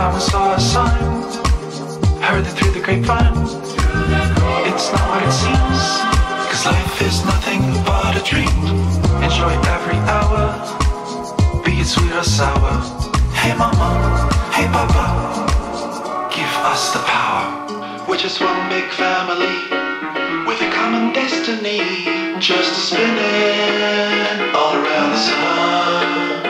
time I saw a sign, heard it through the grapevine. It's not what it seems, cause life is nothing but a dream. Enjoy every hour, be it sweet or sour. Hey mama, hey papa, give us the power. We're just one big family, with a common destiny, just spinning all around the sun.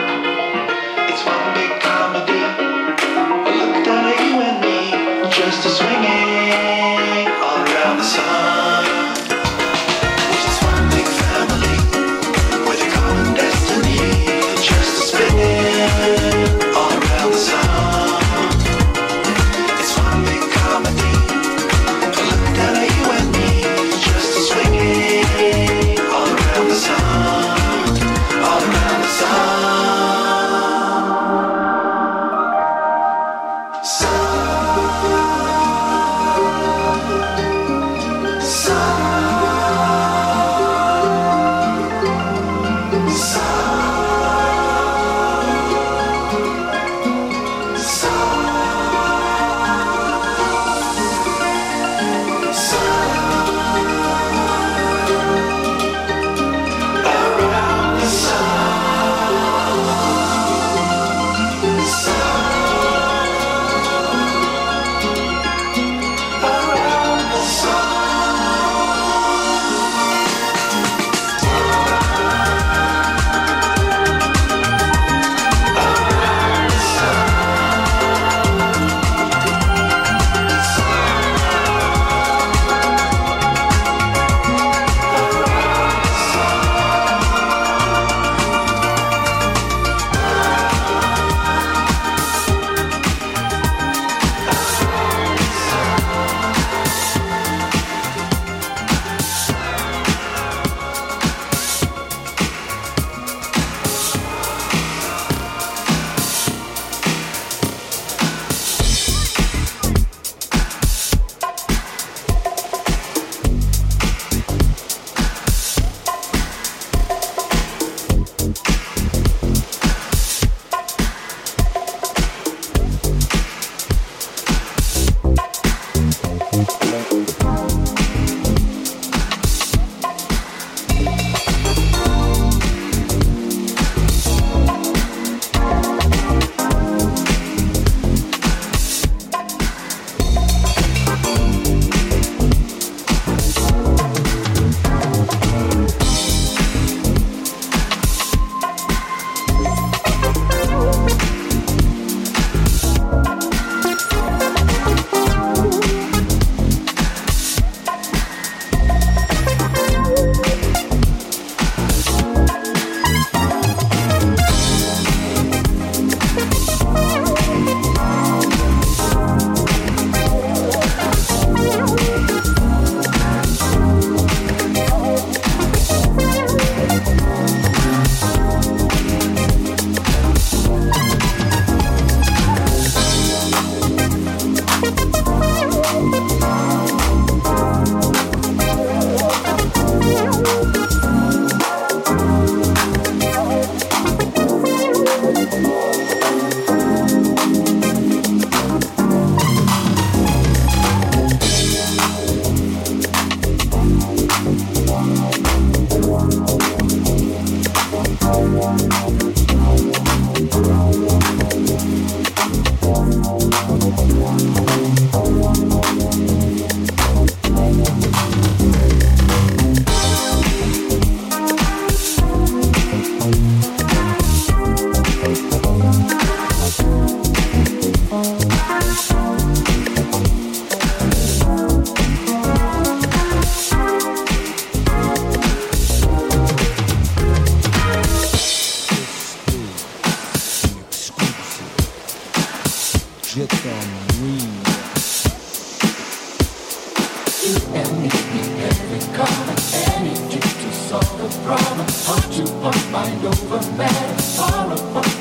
mind over matter, far apart.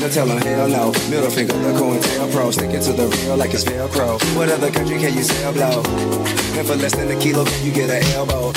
Now tell them hell no. Middle finger, the COINTELPRO. Sticking to the real like it's Velcro. What other country can you sell blow? And for less than a kilo, you get an elbow.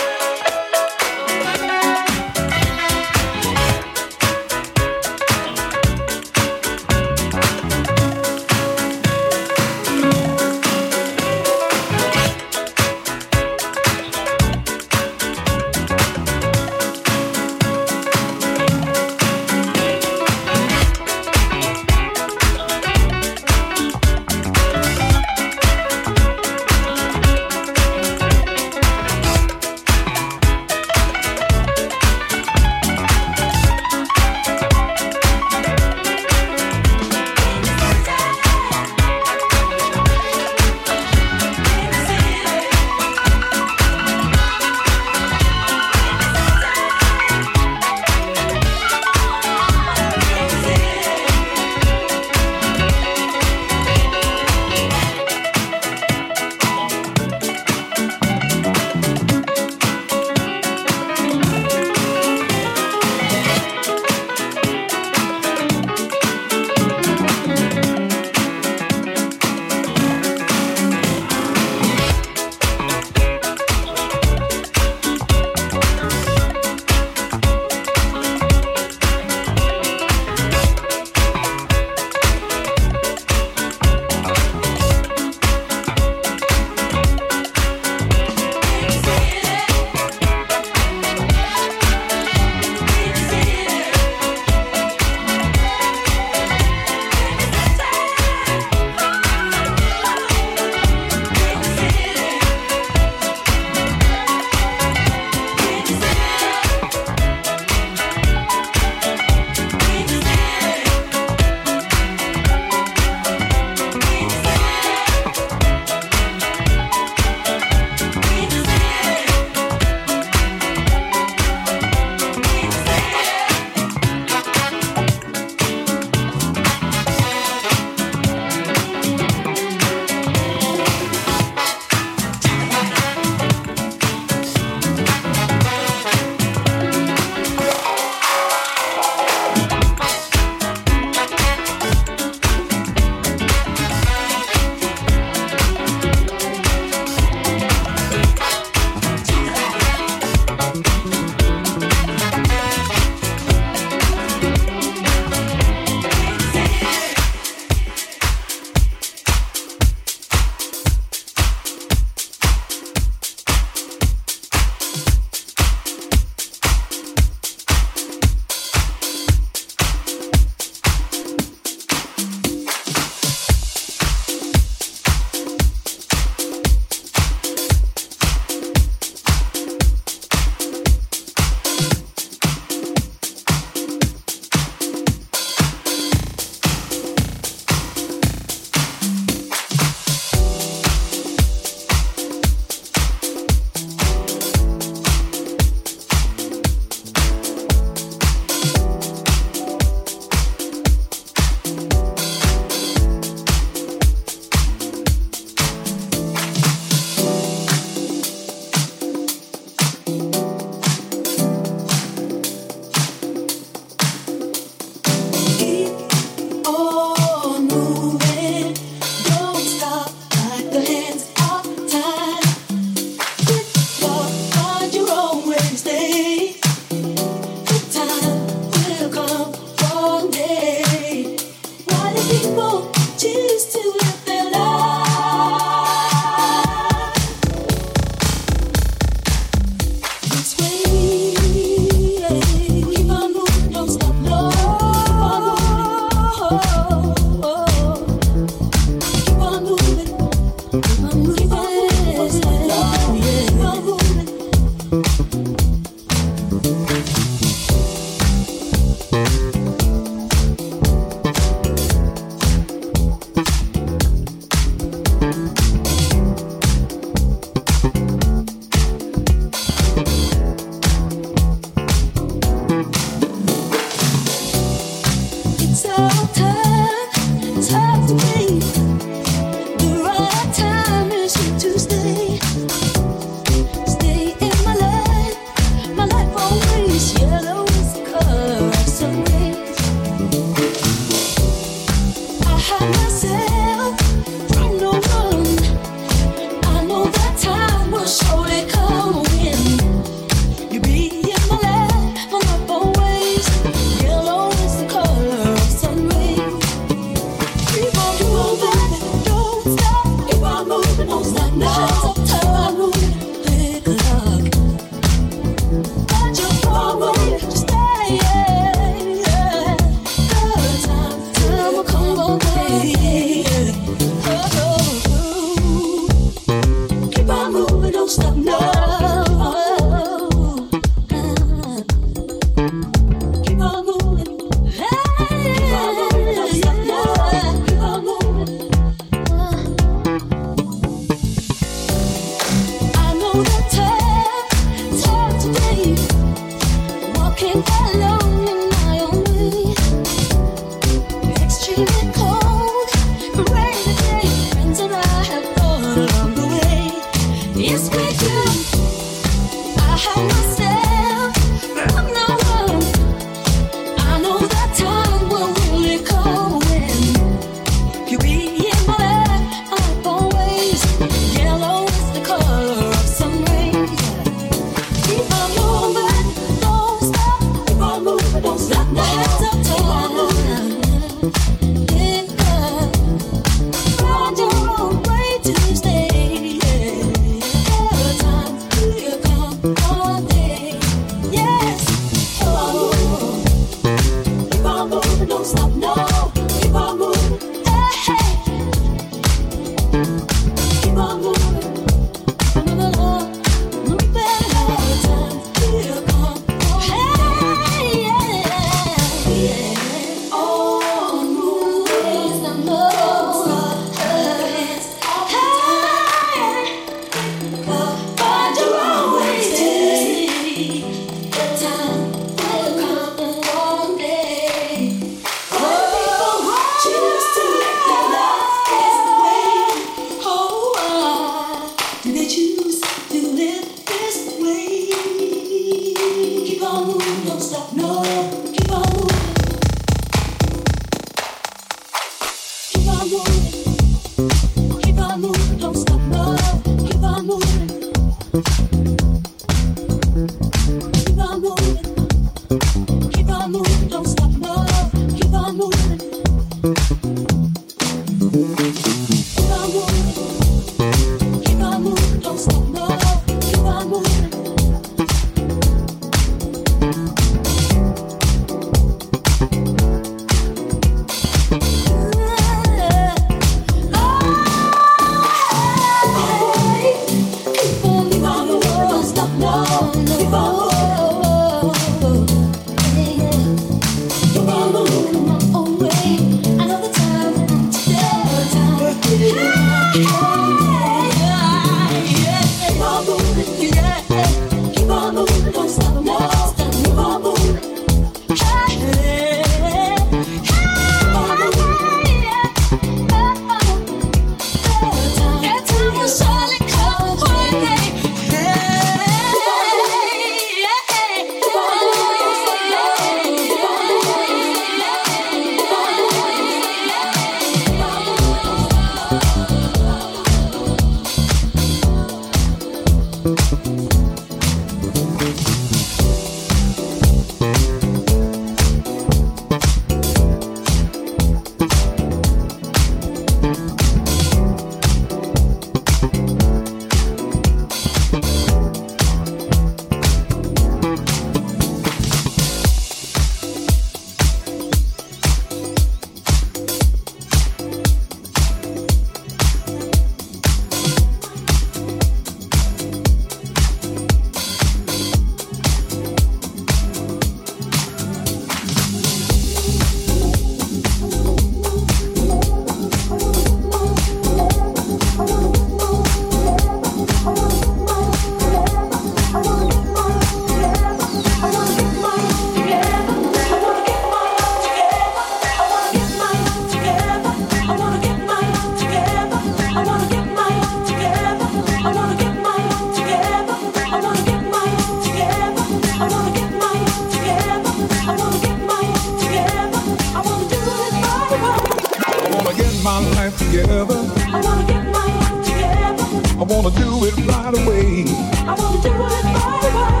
Together. I wanna get my life together. I wanna do it right away. I wanna do it right away.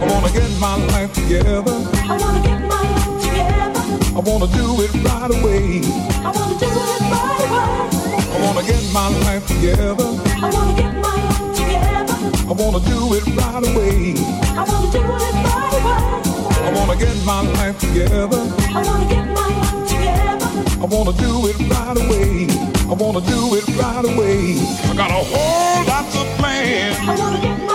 I wanna get my life together. I wanna get my life together. I wanna do it right away. I wanna do it right away. I wanna get my life together. I wanna get my life together. I wanna do it right away. I wanna do it right away. I wanna get my life together. I wanna get my life. I wanna do it right away. I wanna do it right away. I got a whole lot of plans.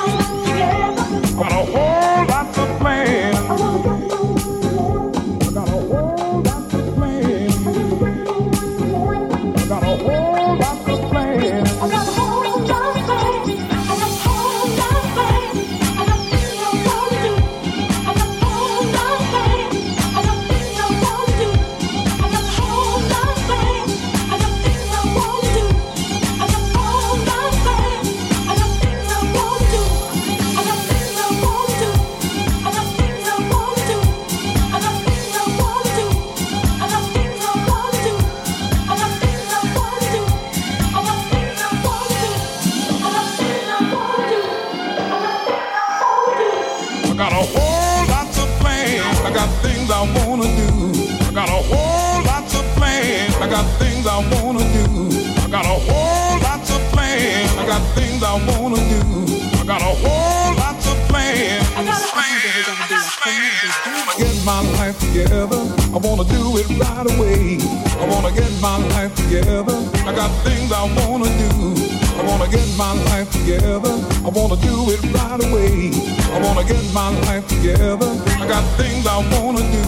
Things I wanna do. I wanna get my life together. I wanna do it right away. I wanna get my life together. I got things I wanna do.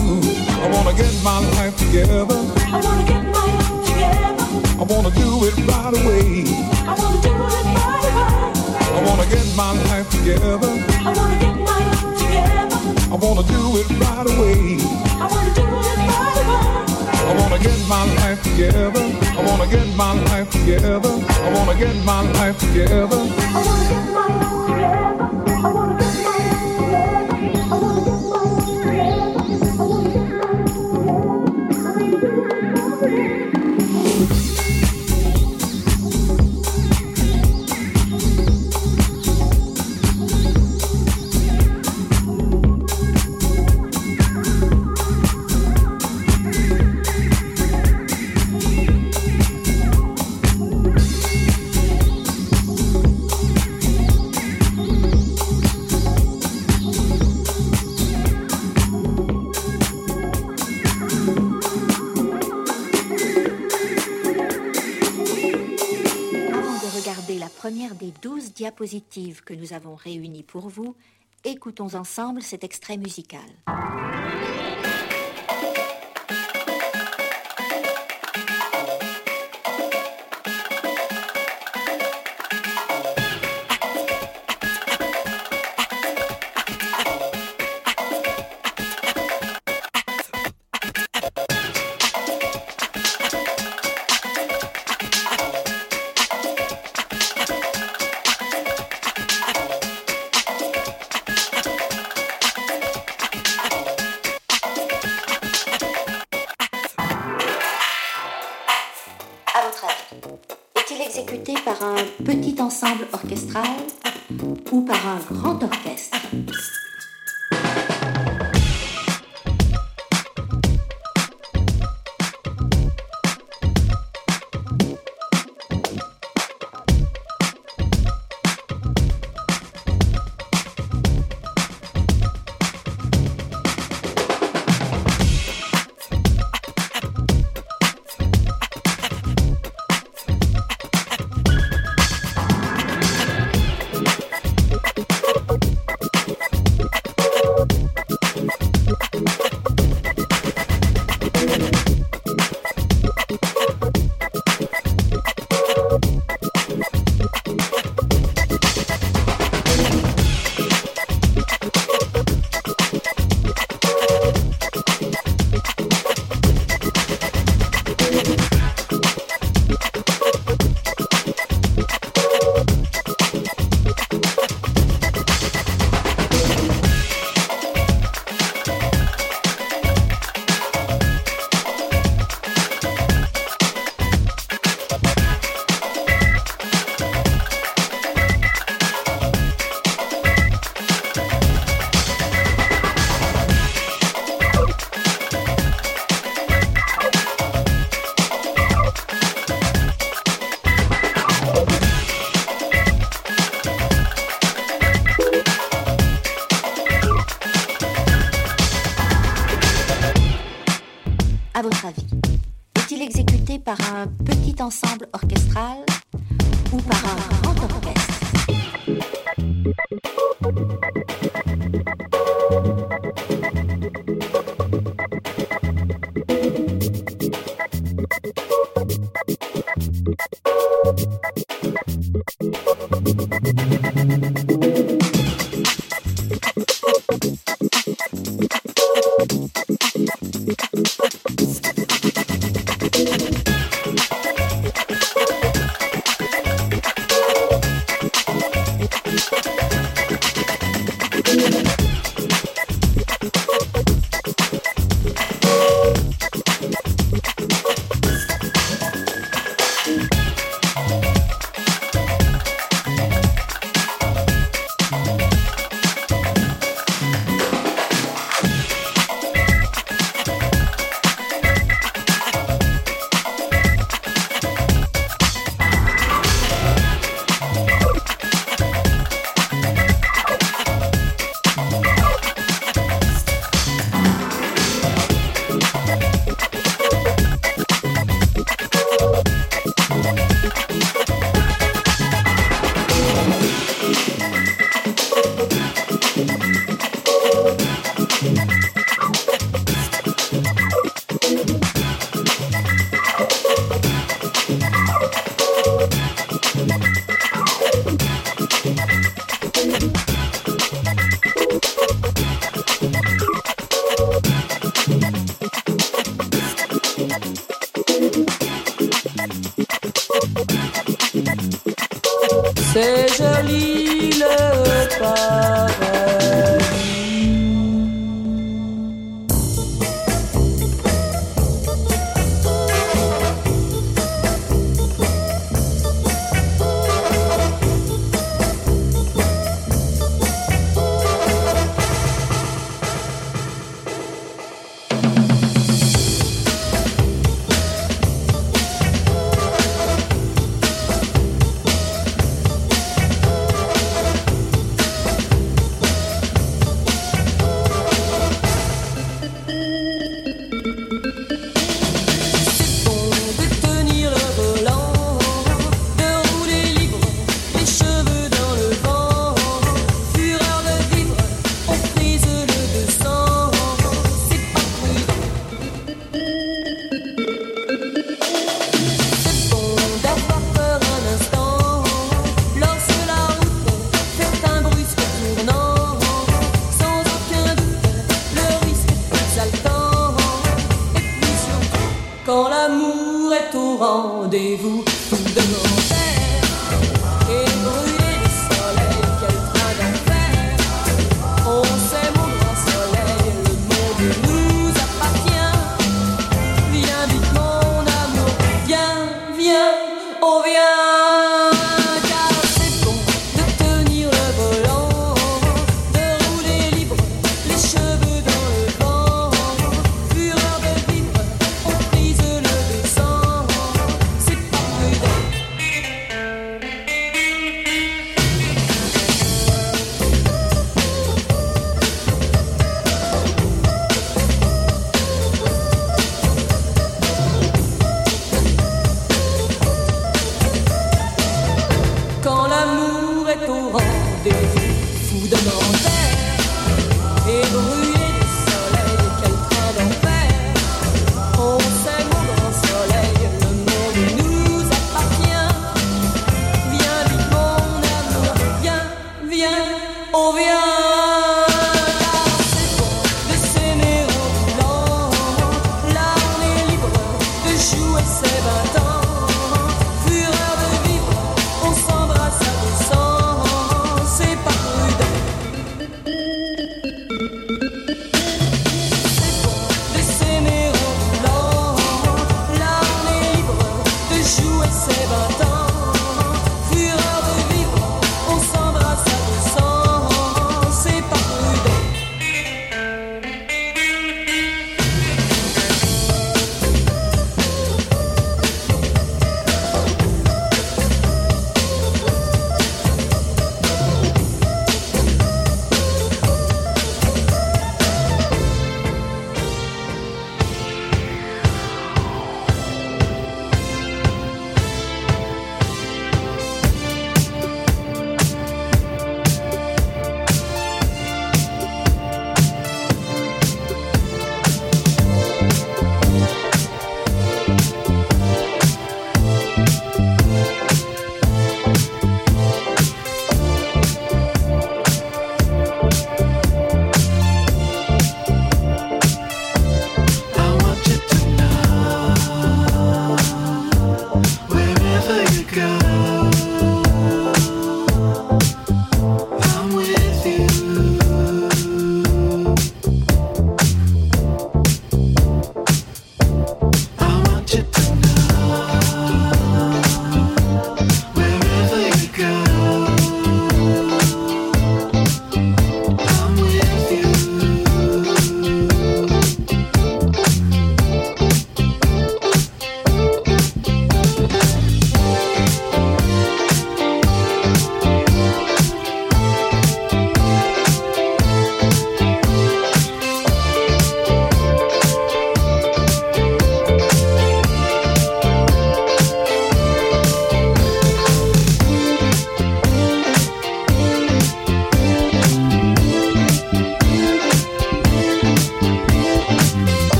I wanna get my life together. I wanna get my life together. I wanna do it right away. I wanna do it right away. I wanna get my life together. I wanna get my life together. I wanna do it right away. Get my life together. I wanna get my life together. I wanna get my life together. I wanna get my life together. Que nous avons réunies pour vous, écoutons ensemble cet extrait musical.